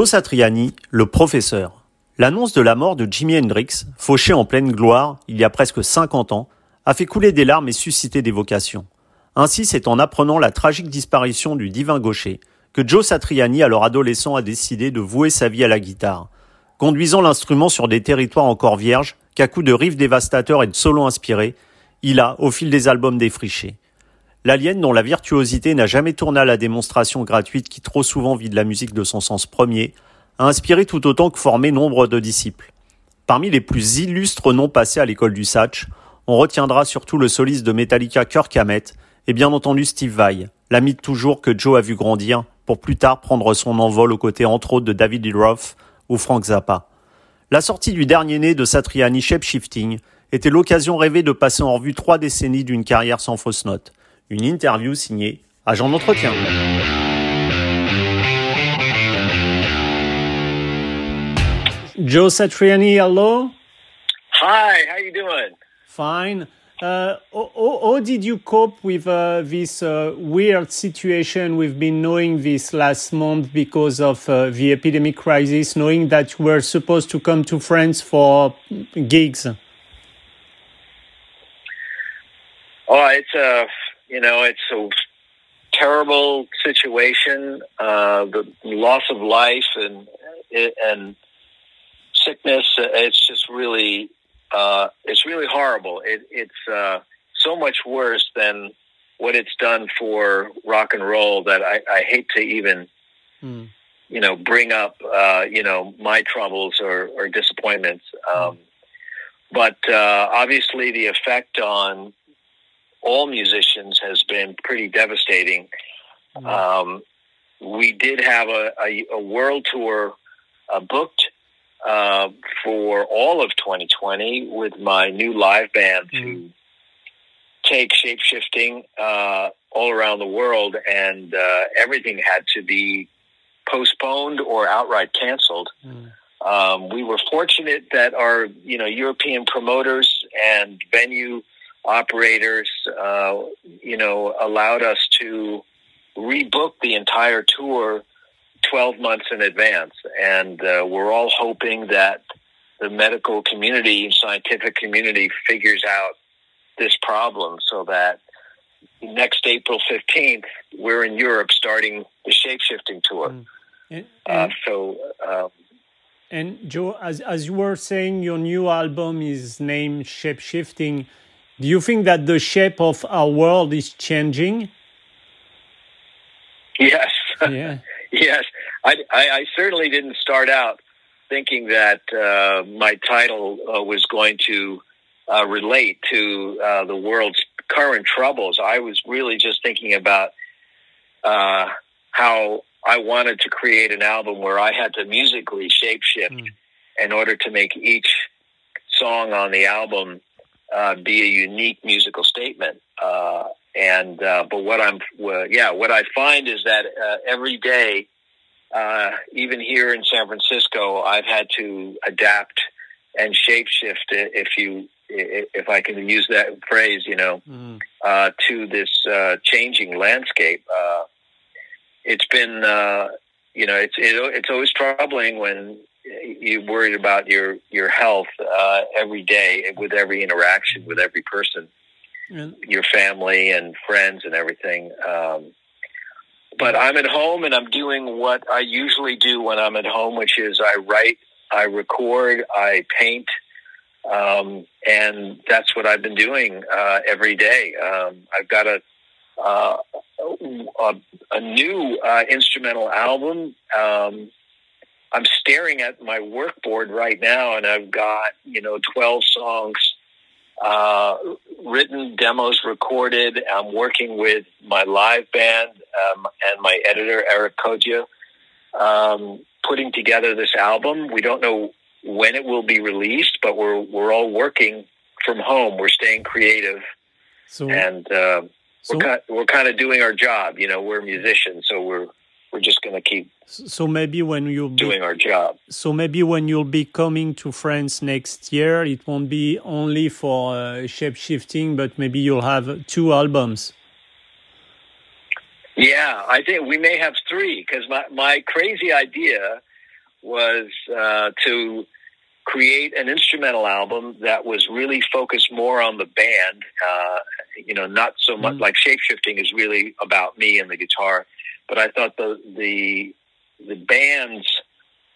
Joe Satriani, le professeur. L'annonce de la mort de Jimi Hendrix, fauché en pleine gloire il y a presque 50 ans, a fait couler des larmes et suscité des vocations. Ainsi, c'est en apprenant la tragique disparition du divin gaucher que Joe Satriani, alors adolescent, a décidé de vouer sa vie à la guitare. Conduisant l'instrument sur des territoires encore vierges, qu'à coups de riffs dévastateurs et de solos inspirés, il a, au fil des albums, défriché. L'alien dont la virtuosité n'a jamais tourné à la démonstration gratuite qui trop souvent vide la musique de son sens premier, a inspiré tout autant que formé nombre de disciples. Parmi les plus illustres noms passés à l'école du Satch, on retiendra surtout le soliste de Metallica Kirk Hammett et bien entendu Steve Vai, l'ami de toujours que Joe a vu grandir pour plus tard prendre son envol aux côtés entre autres de David Lee Roth ou Frank Zappa. La sortie du dernier né de Satriani Shape Shifting était l'occasion rêvée de passer en revue trois décennies d'une carrière sans fausse note. Une interview signée Agent d'entretien. Joe Satriani, hello. Hi, how you doing? Fine. Uh, how, how, did you cope with uh, this uh, weird situation we've been knowing this last month because of uh, the epidemic crisis, knowing that you were supposed to come to France for gigs? Oh, it's a you know it's a terrible situation. Uh, the loss of life and and sickness. It's just really uh, it's really horrible. It, it's uh, so much worse than what it's done for rock and roll that I, I hate to even mm. you know bring up uh, you know my troubles or, or disappointments. Um, but uh, obviously, the effect on all musicians has been pretty devastating. Mm-hmm. Um, we did have a, a, a world tour uh, booked uh, for all of 2020 with my new live band mm-hmm. to take shape shifting uh, all around the world, and uh, everything had to be postponed or outright canceled. Mm. Um, we were fortunate that our you know European promoters and venue operators, uh, you know, allowed us to rebook the entire tour 12 months in advance. And uh, we're all hoping that the medical community, scientific community figures out this problem so that next April 15th, we're in Europe starting the shape shifting tour. Mm. And, and, uh, so, um, and Joe, as, as you were saying, your new album is named Shape Shifting. Do you think that the shape of our world is changing? Yes. Yeah. yes. I, I, I, certainly didn't start out thinking that uh, my title uh, was going to uh, relate to uh, the world's current troubles. I was really just thinking about uh, how I wanted to create an album where I had to musically shapeshift mm. in order to make each song on the album uh, be a unique musical statement. Uh, and uh, but what I'm yeah, what I find is that uh, every day, uh, even here in San Francisco, I've had to adapt and shapeshift, if you if I can use that phrase, you know, mm. uh, to this uh, changing landscape. Uh, it's been, uh, you know, it's it, it's always troubling when you're worried about your your health uh, every day with every interaction with every person, your family and friends and everything. Um, but I'm at home and I'm doing what I usually do when I'm at home, which is I write, I record, I paint, um, and that's what I've been doing uh, every day. Um, I've got a uh, a, a, new uh, instrumental album. Um, I'm staring at my work board right now, and I've got you know 12 songs uh, written, demos recorded. I'm working with my live band um, and my editor Eric Caudieux, um, putting together this album. We don't know when it will be released, but we're we're all working from home. We're staying creative, so, and uh, so, we're kind, we're kind of doing our job. You know, we're musicians, so we're we're just going to keep. So maybe when you'll doing be, our job. So maybe when you'll be coming to France next year, it won't be only for uh, shape shifting, but maybe you'll have two albums. Yeah, I think we may have three because my my crazy idea was uh, to create an instrumental album that was really focused more on the band. Uh, you know, not so much mm. like shapeshifting is really about me and the guitar, but I thought the the the band's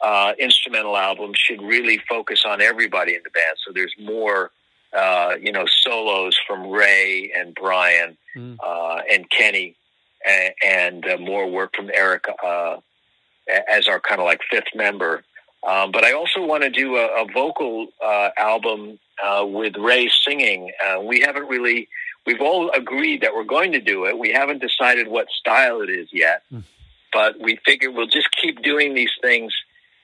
uh, instrumental album should really focus on everybody in the band. So there's more, uh, you know, solos from Ray and Brian mm. uh, and Kenny, and, and uh, more work from Eric uh, as our kind of like fifth member. Um, but I also want to do a, a vocal uh, album uh, with Ray singing. Uh, we haven't really, we've all agreed that we're going to do it. We haven't decided what style it is yet, mm. but we figure we'll just keep doing these things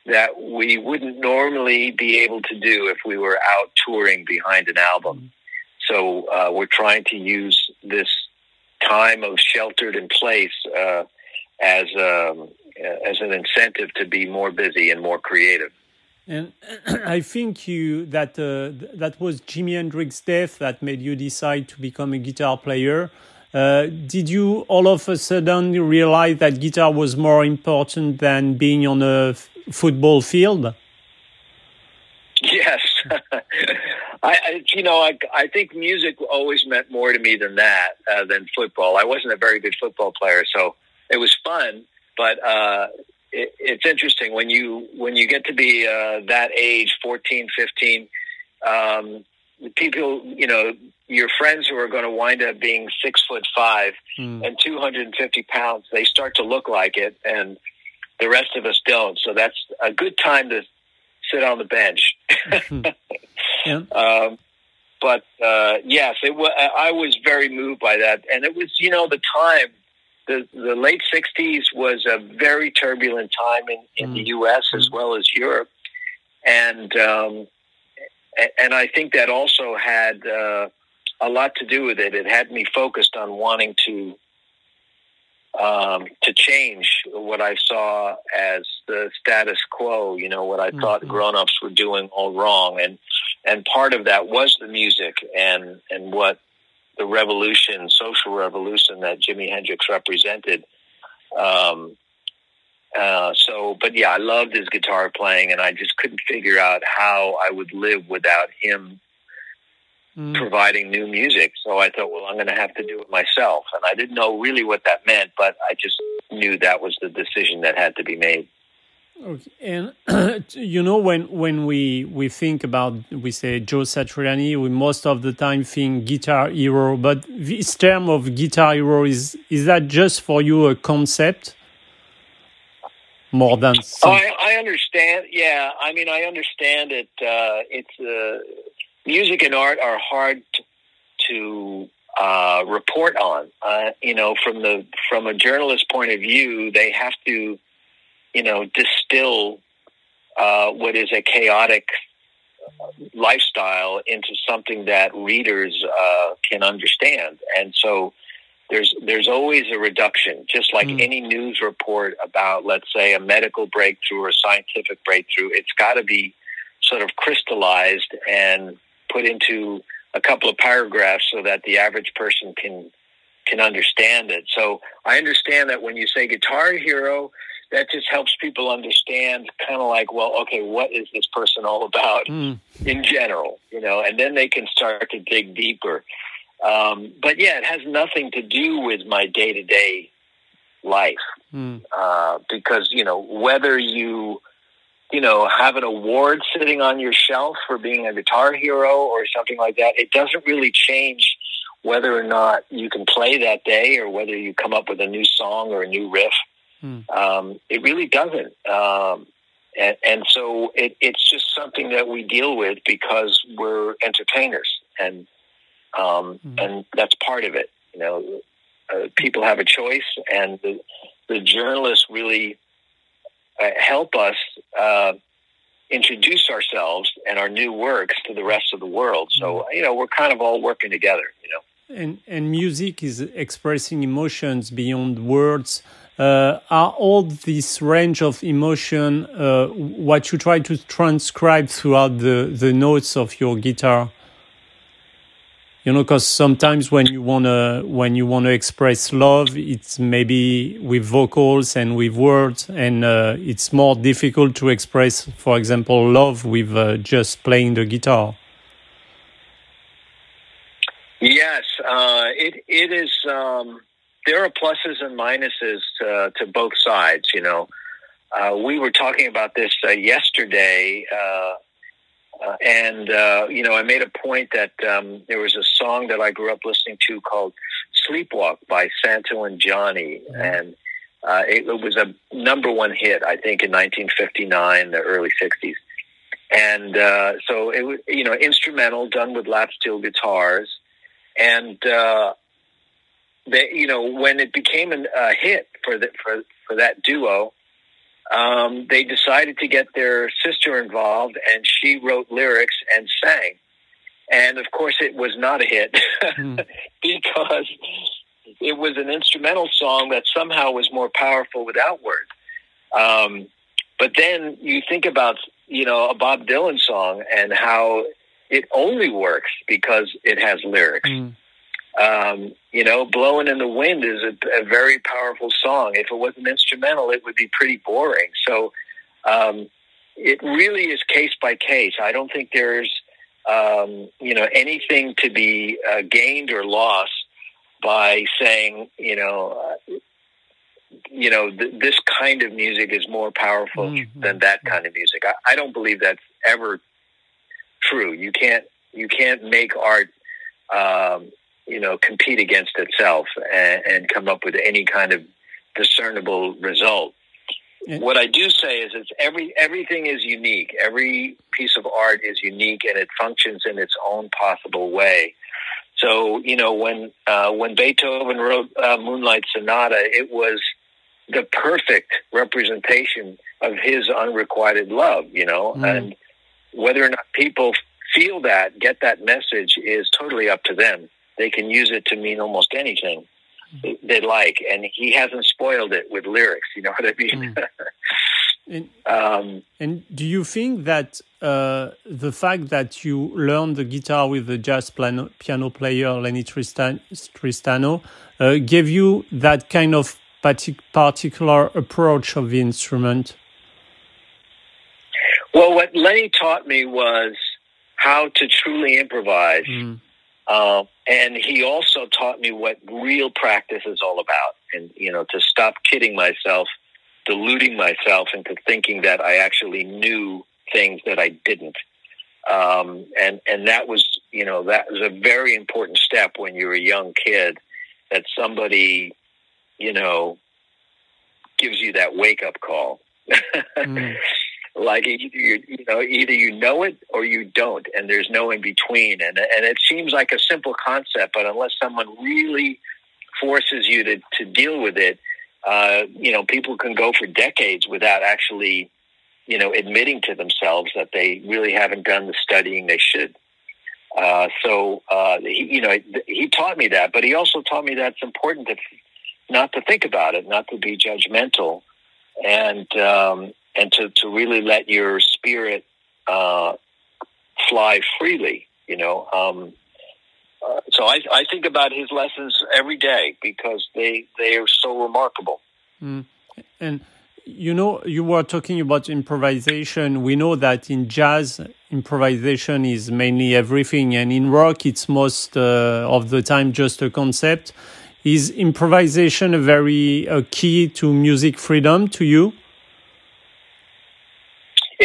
that we wouldn't normally be able to do if we were out touring behind an album. Mm. So uh, we're trying to use this time of sheltered in place uh, as um, as an incentive to be more busy and more creative. And I think you that uh, that was Jimi Hendrix's death that made you decide to become a guitar player. Uh, did you all of a sudden realize that guitar was more important than being on a football field? Yes, I, I, you know I, I think music always meant more to me than that uh, than football. I wasn't a very good football player, so it was fun but uh, it, it's interesting when you when you get to be uh, that age 14 15 um, people you know your friends who are going to wind up being six foot five mm. and 250 pounds they start to look like it and the rest of us don't so that's a good time to sit on the bench yeah. um, but uh, yes it was i was very moved by that and it was you know the time the, the late 60s was a very turbulent time in, in mm. the U.S. as mm. well as Europe. And, um, and I think that also had uh, a lot to do with it. It had me focused on wanting to um, to change what I saw as the status quo. You know what I mm-hmm. thought grown-ups were doing all wrong, and and part of that was the music and and what the revolution, social revolution that Jimi Hendrix represented. Um, uh, so, but yeah, I loved his guitar playing, and I just couldn't figure out how I would live without him mm. providing new music. So I thought, well, I'm going to have to do it myself, and I didn't know really what that meant, but I just knew that was the decision that had to be made. Okay. And you know when when we we think about we say Joe Satriani, we most of the time think guitar hero, but this term of guitar hero is is that just for you a concept more than? Oh, I, I understand. Yeah, I mean I understand it. Uh, it's uh, music and art are hard to, to uh, report on. Uh, you know, from the from a journalist point of view, they have to you know, distill uh, what is a chaotic lifestyle into something that readers uh, can understand. And so there's there's always a reduction, just like mm. any news report about, let's say, a medical breakthrough or a scientific breakthrough. It's got to be sort of crystallized and put into a couple of paragraphs so that the average person can can understand it. So I understand that when you say guitar hero, that just helps people understand kind of like, well, okay, what is this person all about mm. in general, you know, and then they can start to dig deeper. Um, but yeah, it has nothing to do with my day to day life mm. uh, because, you know, whether you, you know, have an award sitting on your shelf for being a guitar hero or something like that, it doesn't really change whether or not you can play that day or whether you come up with a new song or a new riff. Hmm. Um, it really doesn't. Um, and, and, so it, it's just something that we deal with because we're entertainers, and um, hmm. and that's part of it. You know, uh, people have a choice, and the, the journalists really uh, help us uh, introduce ourselves and our new works to the rest of the world. So hmm. you know, we're kind of all working together. You know, and and music is expressing emotions beyond words uh, are all this range of emotion uh, what you try to transcribe throughout the, the notes of your guitar? you know because sometimes when you want to when you want to express love it's maybe with vocals and with words and uh, it's more difficult to express for example love with uh, just playing the guitar yes uh, it it is um, there are pluses and minuses to, to both sides you know uh, we were talking about this uh, yesterday uh, uh, and, uh, you know, I made a point that um, there was a song that I grew up listening to called Sleepwalk by Santo and Johnny. And uh, it, it, was a number one hit, I think, in 1959, the early 60s. And uh, so it was, you know, instrumental done with lap steel guitars. And, uh, they, you know, when it became a hit for, the, for, for that duo, um, they decided to get their sister involved, and she wrote lyrics and sang. And of course, it was not a hit mm. because it was an instrumental song that somehow was more powerful without words. Um, but then you think about, you know, a Bob Dylan song and how it only works because it has lyrics. Mm. Um, you know, blowing in the wind is a, a, very powerful song. If it wasn't instrumental, it would be pretty boring. So, um, it really is case by case. I don't think there's, um, you know, anything to be uh, gained or lost by saying, you know, uh, you know, th- this kind of music is more powerful mm-hmm. than that kind of music. I, I don't believe that's ever true. You can't, you can't make art, um, you know, compete against itself and, and come up with any kind of discernible result. What I do say is, it's every everything is unique. Every piece of art is unique, and it functions in its own possible way. So, you know, when uh, when Beethoven wrote uh, Moonlight Sonata, it was the perfect representation of his unrequited love. You know, mm. and whether or not people feel that, get that message, is totally up to them they can use it to mean almost anything they like, and he hasn't spoiled it with lyrics. You know what I mean? Mm. and, um, and, do you think that uh, the fact that you learned the guitar with the jazz piano, piano player Lenny Tristan, Tristano uh, gave you that kind of particular approach of the instrument? Well, what Lenny taught me was how to truly improvise. Mm uh, and he also taught me what real practice is all about, and you know, to stop kidding myself, deluding myself into thinking that I actually knew things that I didn't. Um, and and that was, you know, that was a very important step when you're a young kid. That somebody, you know, gives you that wake up call. mm like either you, you know either you know it or you don't and there's no in between. And and it seems like a simple concept but unless someone really forces you to to deal with it uh, you know people can go for decades without actually you know admitting to themselves that they really haven't done the studying they should. Uh, so uh, he, you know he taught me that but he also taught me that it's important to not to think about it not to be judgmental. And um, and to, to really let your spirit uh, fly freely, you know. Um, uh, so I, I think about his lessons every day because they, they are so remarkable. Mm. And you know, you were talking about improvisation. We know that in jazz, improvisation is mainly everything, and in rock, it's most uh, of the time just a concept. Is improvisation a very a key to music freedom to you?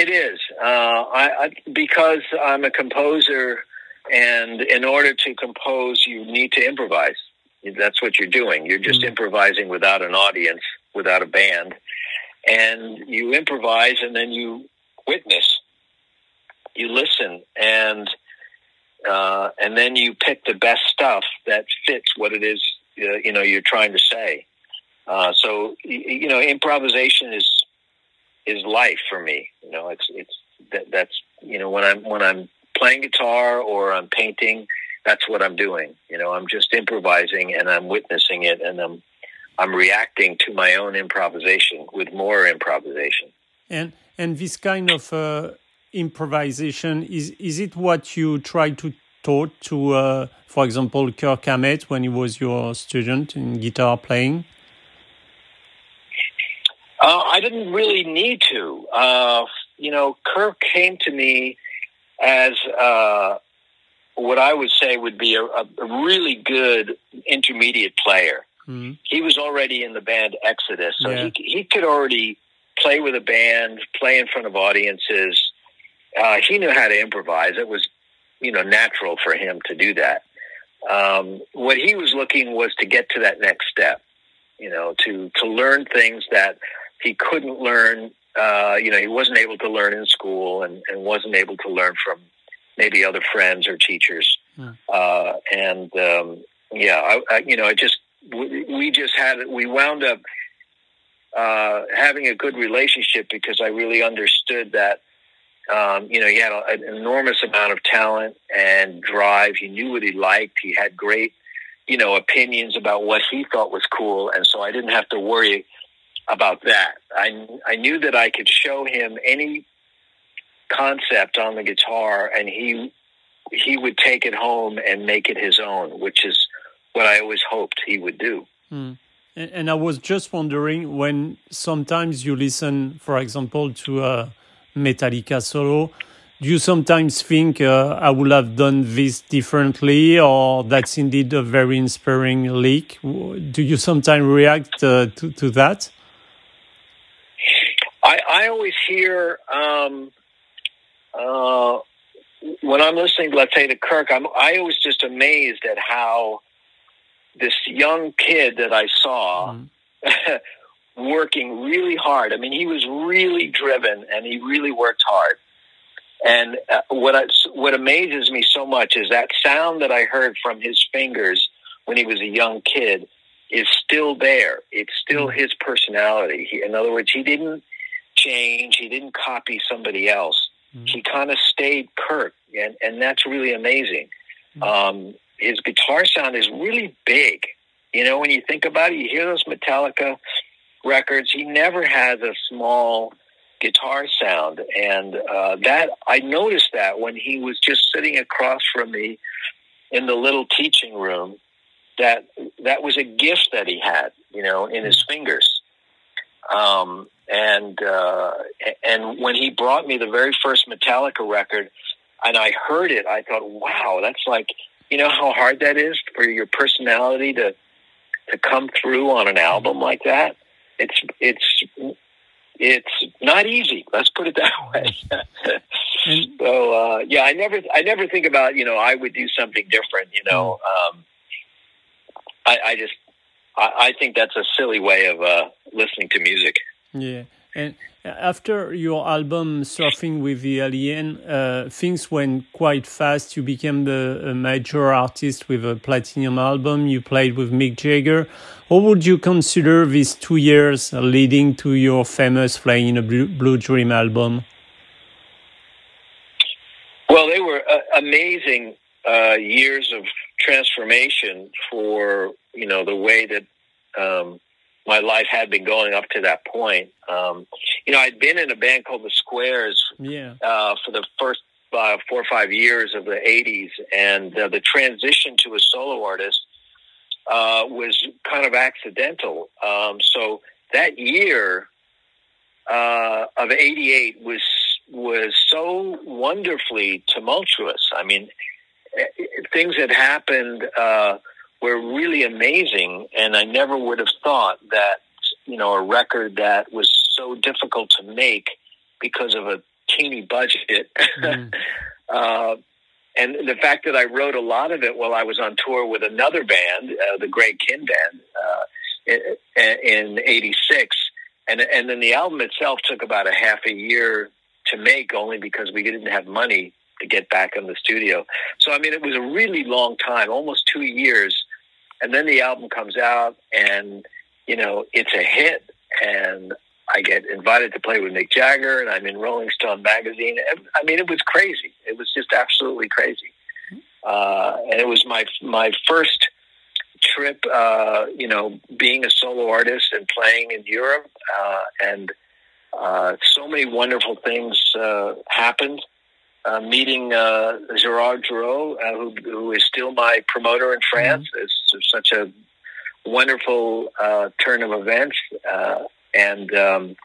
It is. Uh, I, I, because I'm a composer, and in order to compose, you need to improvise. That's what you're doing. You're just mm-hmm. improvising without an audience, without a band, and you improvise, and then you witness, you listen, and uh, and then you pick the best stuff that fits what it is uh, you know you're trying to say. Uh, so you know, improvisation is is life for me. You know, it's it's that, that's you know when I'm when I'm playing guitar or I'm painting, that's what I'm doing. You know, I'm just improvising and I'm witnessing it and I'm I'm reacting to my own improvisation with more improvisation. And and this kind of uh, improvisation is is it what you try to taught to, uh, for example, Kirk Hammett when he was your student in guitar playing? Uh, I didn't really need to. Uh, you know, Kirk came to me as uh, what I would say would be a, a really good intermediate player. Mm-hmm. He was already in the band Exodus, so yeah. he he could already play with a band, play in front of audiences. Uh, he knew how to improvise. It was, you know, natural for him to do that. Um, what he was looking was to get to that next step, you know, to to learn things that he couldn't learn. Uh, you know, he wasn't able to learn in school, and, and wasn't able to learn from maybe other friends or teachers. Hmm. Uh, and um, yeah, I, I, you know, I just we just had we wound up uh, having a good relationship because I really understood that. Um, you know, he had a, an enormous amount of talent and drive. He knew what he liked. He had great, you know, opinions about what he thought was cool, and so I didn't have to worry about that. I I knew that I could show him any concept on the guitar, and he he would take it home and make it his own, which is what I always hoped he would do. Mm. And, and, I was just wondering when sometimes you listen, for example, to a Metallica solo, do you sometimes think uh, I would have done this differently, or that's indeed a very inspiring lick? Do you sometimes react uh, to, to that? I, always hear um, uh, when I'm listening, let's say to Kirk, I'm I was just amazed at how this young kid that I saw mm. working really hard. I mean, he was really driven and he really worked hard. And uh, what I, what amazes me so much is that sound that I heard from his fingers when he was a young kid is still there. It's still mm. his personality. He, in other words, he didn't change. He didn't copy somebody else. Mm. He kind of stayed Kirk, and and that's really amazing. Mm. Um, his guitar sound is really big. You know, when you think about it, you hear those Metallica records. He never has a small guitar sound, and uh, that I noticed that when he was just sitting across from me in the little teaching room. That that was a gift that he had, you know, in his fingers. Um, and uh, and when he brought me the very first Metallica record, and I heard it, I thought, wow, that's like you know how hard that is for your personality to to come through on an album like that. It's it's it's not easy. Let's put it that way. so uh, yeah, I never I never think about you know I would do something different. You know, um, I, I just I, I think that's a silly way of uh, listening to music. Yeah, and after your album Surfing with the Alien, uh, things went quite fast. You became the major artist with a platinum album. You played with Mick Jagger. How would you consider these two years leading to your famous Flying in a Blue Dream album? Well, they were uh, amazing uh, years of transformation for you know the way that um, my life had been going up to that point. Um, you know, I'd been in a band called the Squares yeah. uh, for the first uh, four or five years of the '80s, and uh, the transition to a solo artist uh, was kind of accidental. Um, so that year uh, of '88 was was so wonderfully tumultuous. I mean, eh, things had happened uh, were really amazing, and I never would have thought that you know a record that was so difficult to make because of a teeny budget. Mm. uh, and the fact that I wrote a lot of it while I was on tour with another band, uh, the Greg Kihn Band, uh, in '86, and and then the album itself took about a half a year to make, only because we didn't have money to get back in the studio. So I mean, it was a really long time, almost two years and then the album comes out and, you know, it's a hit and I get invited to play with Mick Jagger and I'm in Rolling Stone magazine. I mean, it was crazy. It was just absolutely crazy. Uh, and it was my, my first trip, uh, you know, being a solo artist and playing in Europe. Uh, and, uh, so many wonderful things, uh, happened. Uh, meeting uh, Gerard Drouot, uh, who, who is still my promoter in France. Mm-hmm. It's such a wonderful uh, turn of events, uh, and um,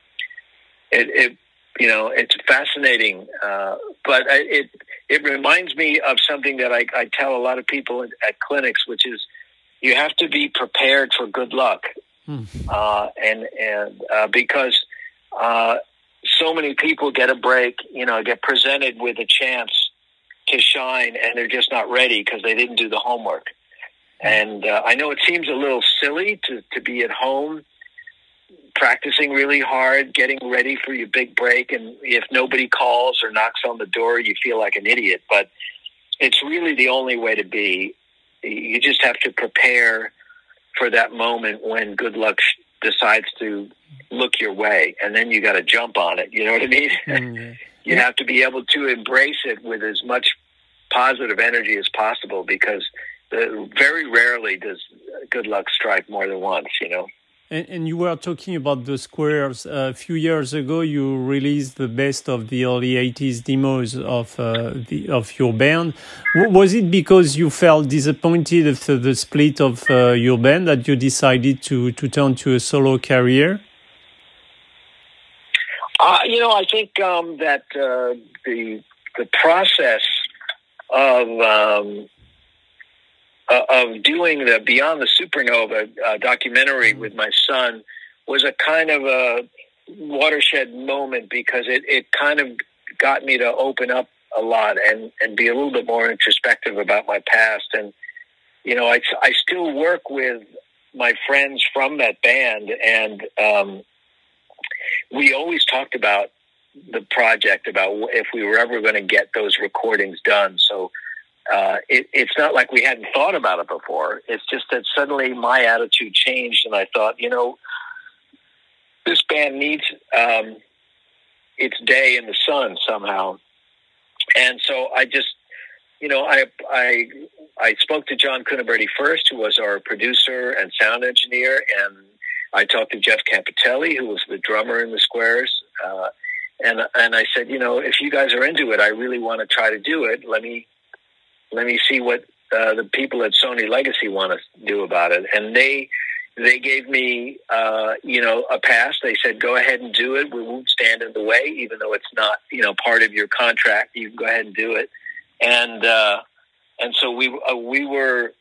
it, it, you know, it's fascinating. Uh, but it it reminds me of something that I, I tell a lot of people at, at clinics, which is you have to be prepared for good luck, mm. and and because so many people get a break, you know, get presented with a chance to shine and they're just not ready because they didn't do the homework. And uh, I know it seems a little silly to, to be at home practicing really hard, getting ready for your big break. And if nobody calls or knocks on the door, you feel like an idiot. But it's really the only way to be. You just have to prepare for that moment when good luck decides to look your way, and then you got to jump on it. You know what I mean? Mm-hmm. you have to be able to embrace it with as much positive energy as possible because the, very rarely does good luck strike more than once. You know. And, and, you were talking about the squares. A few years ago, you released the best of the early 80s demos of, uh, the, of your band. Was it because you felt disappointed after the split of uh, your band that you decided to, to turn to a solo career? Uh, you know, I think um, that uh, the, the process of um, uh, of doing the Beyond the Supernova uh, documentary with my son was a kind of a watershed moment because it, it kind of got me to open up a lot and, and be a little bit more introspective about my past. And, you know, I, I still work with my friends from that band and um, we always talked about the project about if we were ever going to get those recordings done. So uh, it, it's not like we hadn't thought about it before. It's just that suddenly my attitude changed, and I thought, you know, this band needs um, its day in the sun somehow. And so I just, you know, I I I spoke to John Cuniberti first, who was our producer and sound engineer, and I talked to Jeff Campitelli, who was the drummer in the Squares. Uh, and and I said, you know, if you guys are into it, I really want to try to do it. Let me let me see what uh, the people at Sony Legacy want to do about it. And they they gave me uh, you know a pass. They said go ahead and do it. We won't stand in the way, even though it's not you know part of your contract. You can go ahead and do it. And uh, and so we uh, we were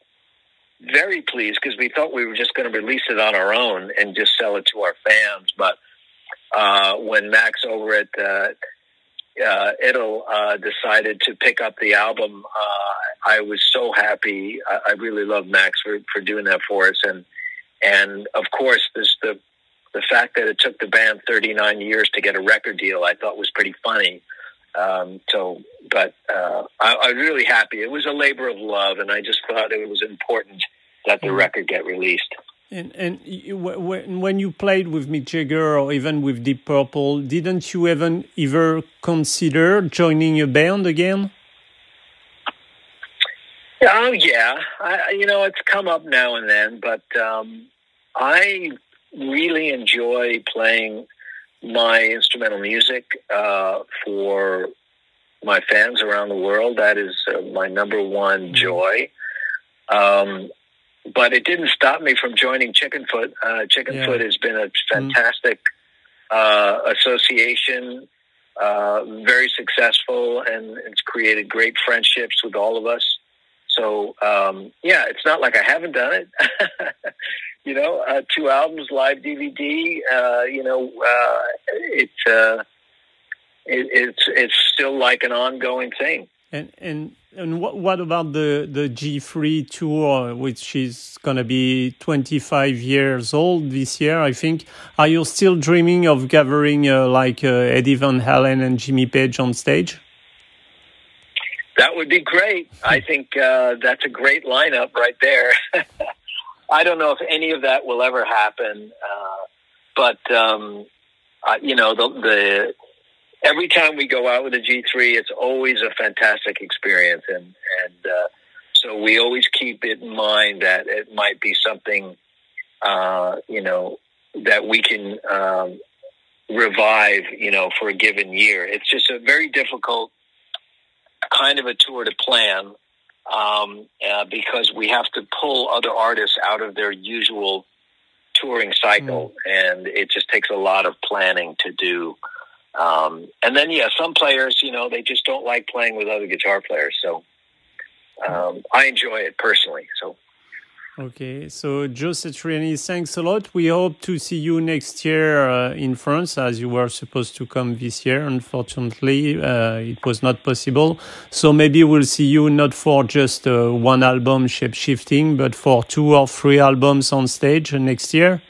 very pleased because we thought we were just going to release it on our own and just sell it to our fans. But uh, when Max over at uh, Idol uh, decided to pick up the album, uh, I was so happy. I, I really love Max for, for doing that for us, and and of course, this the the fact that it took the band 39 years to get a record deal, I thought was pretty funny. Um, so, but uh, I, I was really happy. It was a labor of love, and I just thought it was important that the mm-hmm. record get released. And and when you played with Mick Jagger or even with Deep Purple, didn't you even ever consider joining a band again? Oh yeah, I, you know it's come up now and then, but um, I really enjoy playing my instrumental music uh, for my fans around the world. That is uh, my number one mm-hmm. joy. Um, but it didn't stop me from joining Chickenfoot. Uh, Chickenfoot yeah. has been a mm-hmm. fantastic mm. uh, association, uh, very successful, and it's created great friendships with all of us. So um, yeah, it's not like I haven't done it. you know, uh, two albums, live DVD. Uh, you know, uh, it's it, it's it's still like an ongoing thing. And and and what what about the the G3 tour, which is gonna be 25 years old this year, I think? Are you still dreaming of gathering uh, like uh, Eddie Van Halen and Jimmy Page on stage? That would be great. I think uh, that's a great lineup right there. I don't know if any of that will ever happen, uh, but um, you know the the every time we go out with a G3, it's always a fantastic experience, and and uh, so we always keep it in mind that it might be something, uh, you know, that we can um, revive, you know, for a given year. It's just a very difficult kind of a tour to plan um, uh, because we have to pull other artists out of their usual touring cycle, mm. and it just takes a lot of planning to do. Um, and then, yeah, some players, you know, they just don't like playing with other guitar players. So um, I enjoy it personally. So Okay, so Joe Satriani, thanks a lot. We hope to see you next year uh, in France, as you were supposed to come this year. Unfortunately, uh, it was not possible. So maybe we'll see you not for just uh, one album, Shape Shifting, but for two or three albums on stage next year.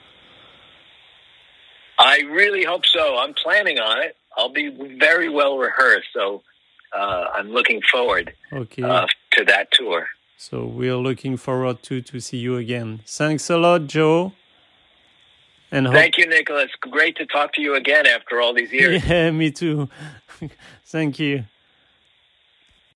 I really hope so. I'm planning on it. I'll be very well rehearsed, so uh, I'm looking forward okay. Uh, to that tour. So we're looking forward to to see you again. Thanks a lot, Joe. And thank you, Nicholas. Great to talk to you again after all these years. Yeah, me too. Thank you.